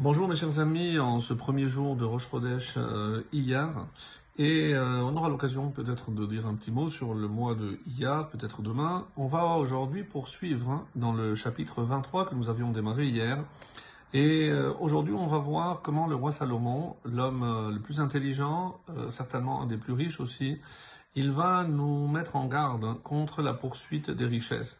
Bonjour mes chers amis, en ce premier jour de Rosh Chodesh Iyar, et euh, on aura l'occasion peut-être de dire un petit mot sur le mois de Iyar, peut-être demain. On va aujourd'hui poursuivre hein, dans le chapitre 23 que nous avions démarré hier. Et euh, aujourd'hui, on va voir comment le roi Salomon, l'homme euh, le plus intelligent, certainement un des plus riches aussi, il va nous mettre en garde contre la poursuite des richesses.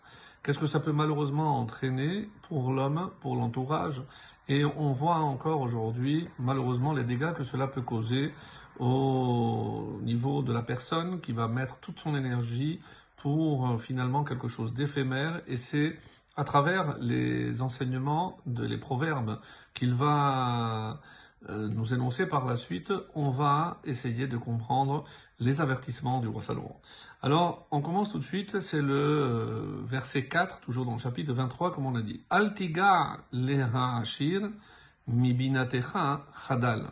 Qu'est-ce que ça peut malheureusement entraîner pour l'homme, pour l'entourage? Et on voit encore aujourd'hui, malheureusement, les dégâts que cela peut causer au niveau de la personne qui va mettre toute son énergie pour euh, finalement quelque chose d'éphémère. Et c'est à travers les enseignements les proverbes qu'il va nous énoncer par la suite, on va essayer de comprendre les avertissements du roi Salomon. Alors, on commence tout de suite, c'est le euh, verset 4, toujours dans le chapitre 23, comme on a dit. Altiga leha ashir mibinatecha chadal.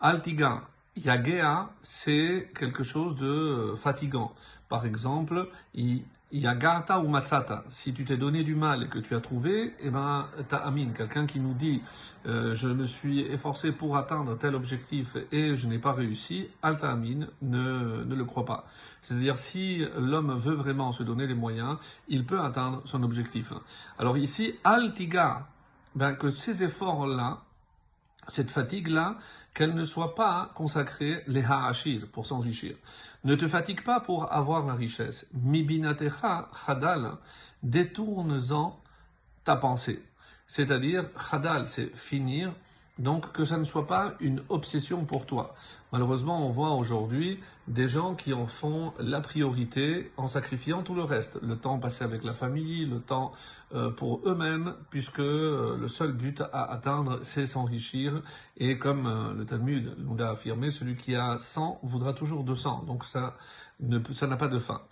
Altiga, yagea, c'est quelque chose de euh, fatigant. Par exemple, Yagarta ou matzata, si tu t'es donné du mal et que tu as trouvé, eh ben, t'as amin, quelqu'un qui nous dit, euh, je me suis efforcé pour atteindre tel objectif et je n'ai pas réussi, alta amin, ne, ne le crois pas. C'est-à-dire, si l'homme veut vraiment se donner les moyens, il peut atteindre son objectif. Alors ici, altiga, ben, que ces efforts-là, cette fatigue-là, qu'elle ne soit pas consacrée les ha'ashir, pour s'enrichir. Ne te fatigue pas pour avoir la richesse. Mibinatecha chadal, détourne-en ta pensée. C'est-à-dire, chadal, c'est finir, donc que ça ne soit pas une obsession pour toi. Malheureusement, on voit aujourd'hui des gens qui en font la priorité en sacrifiant tout le reste. Le temps passé avec la famille, le temps euh, pour eux-mêmes, puisque euh, le seul but à atteindre, c'est s'enrichir. Et comme euh, le Talmud nous l'a affirmé, celui qui a 100 voudra toujours 200. Donc ça ne, ça n'a pas de fin.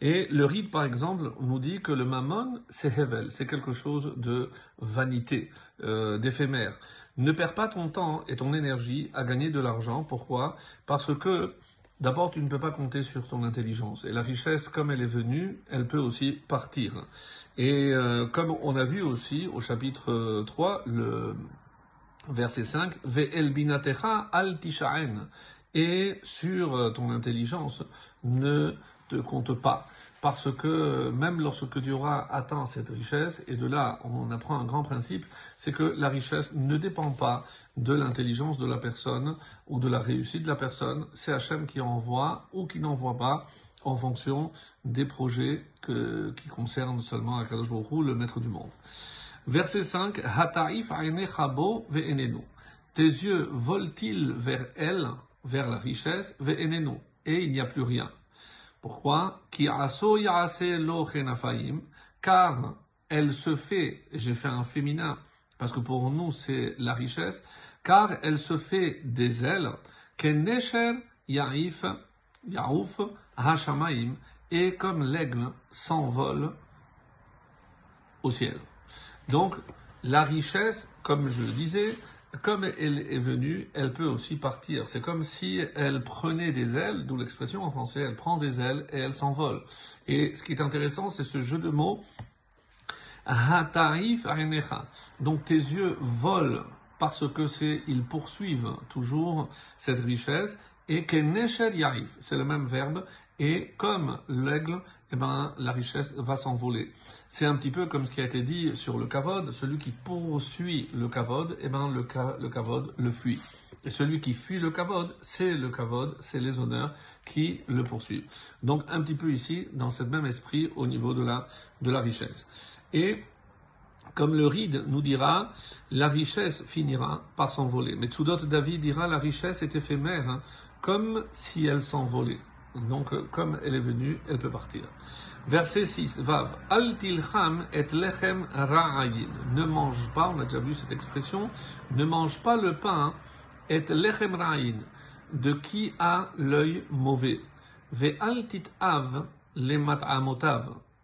Et le rite, par exemple, nous dit que le mammon, c'est hevel, c'est quelque chose de vanité, euh, d'éphémère. Ne perds pas ton temps et ton énergie à gagner de l'argent. Pourquoi? Parce que d'abord, tu ne peux pas compter sur ton intelligence. Et la richesse, comme elle est venue, elle peut aussi partir. Et euh, comme on a vu aussi au chapitre 3, le verset 5, Ve'el binatecha al tishaen. Et sur ton intelligence, ne te compte pas. Parce que même lorsque tu auras atteint cette richesse, et de là on apprend un grand principe, c'est que la richesse ne dépend pas de l'intelligence de la personne ou de la réussite de la personne, c'est Hachem qui envoie ou qui n'envoie pas en fonction des projets que, qui concernent seulement Akadosh Baruch le maître du monde. Verset 5, Hataif. Tes yeux volent-ils vers elle, vers la richesse, et il n'y a plus rien. Pourquoi? Car elle se fait, j'ai fait un féminin, parce que pour nous c'est la richesse, car elle se fait des ailes, Yaif, Yaouf, Hashamaim, et comme l'aigle s'envole au ciel. Donc, la richesse, comme je le disais, comme elle est venue, elle peut aussi partir. C'est comme si elle prenait des ailes, d'où l'expression en français, elle prend des ailes et elle s'envole. Et ce qui est intéressant, c'est ce jeu de mots. Donc tes yeux volent parce que c'est, ils poursuivent toujours cette richesse. Et yarif, c'est le même verbe. Et comme l'aigle, eh ben, la richesse va s'envoler. C'est un petit peu comme ce qui a été dit sur le kavod, celui qui poursuit le kavod, eh ben, le, le kavod le fuit. Et celui qui fuit le kavod, c'est le kavod, c'est les honneurs qui le poursuivent. Donc un petit peu ici, dans ce même esprit, au niveau de la, de la richesse. Et comme le ride nous dira, la richesse finira par s'envoler. Mais Tsudot David dira, la richesse est éphémère, hein, comme si elle s'envolait. Donc, comme elle est venue, elle peut partir. Verset 6, Vav, Al tilcham et lechem ra'ayin. Ne mange pas, on a déjà vu cette expression, ne mange pas le pain et lechem ra'ayin, de qui a l'œil mauvais. Ve av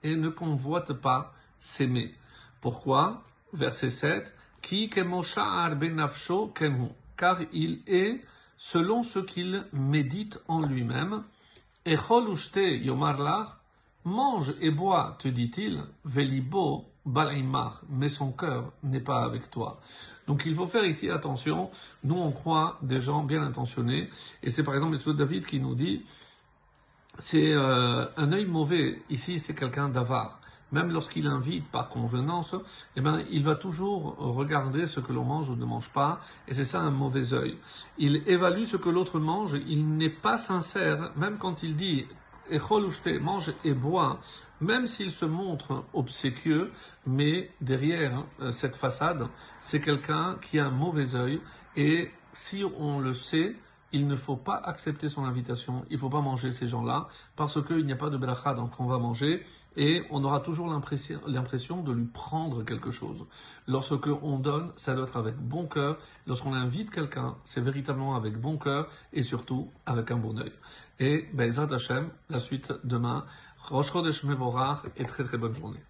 et ne convoite pas s'aimer. Pourquoi? Verset 7, Ki kemosha'ar benafsho kenhu, car il est selon ce qu'il médite en lui-même, Echol ushte yomar mange et bois, te dit-il, velibo Balaimar, mais son cœur n'est pas avec toi. Donc il faut faire ici attention. Nous, on croit des gens bien intentionnés. Et c'est par exemple le David qui nous dit, c'est euh, un œil mauvais. Ici, c'est quelqu'un d'avare. Même lorsqu'il invite par convenance, eh ben, il va toujours regarder ce que l'on mange ou ne mange pas. Et c'est ça un mauvais œil. Il évalue ce que l'autre mange. Il n'est pas sincère. Même quand il dit mange et bois, même s'il se montre obséquieux, mais derrière euh, cette façade, c'est quelqu'un qui a un mauvais œil, et si on le sait, il ne faut pas accepter son invitation, il ne faut pas manger ces gens-là, parce qu'il n'y a pas de belacha, donc on va manger, et on aura toujours l'impression de lui prendre quelque chose. Lorsque on donne, ça doit être avec bon cœur. Lorsqu'on invite quelqu'un, c'est véritablement avec bon cœur, et surtout avec un bon œil. Et, Bezat Hashem, la suite demain, Rosh Chodesh et très très bonne journée.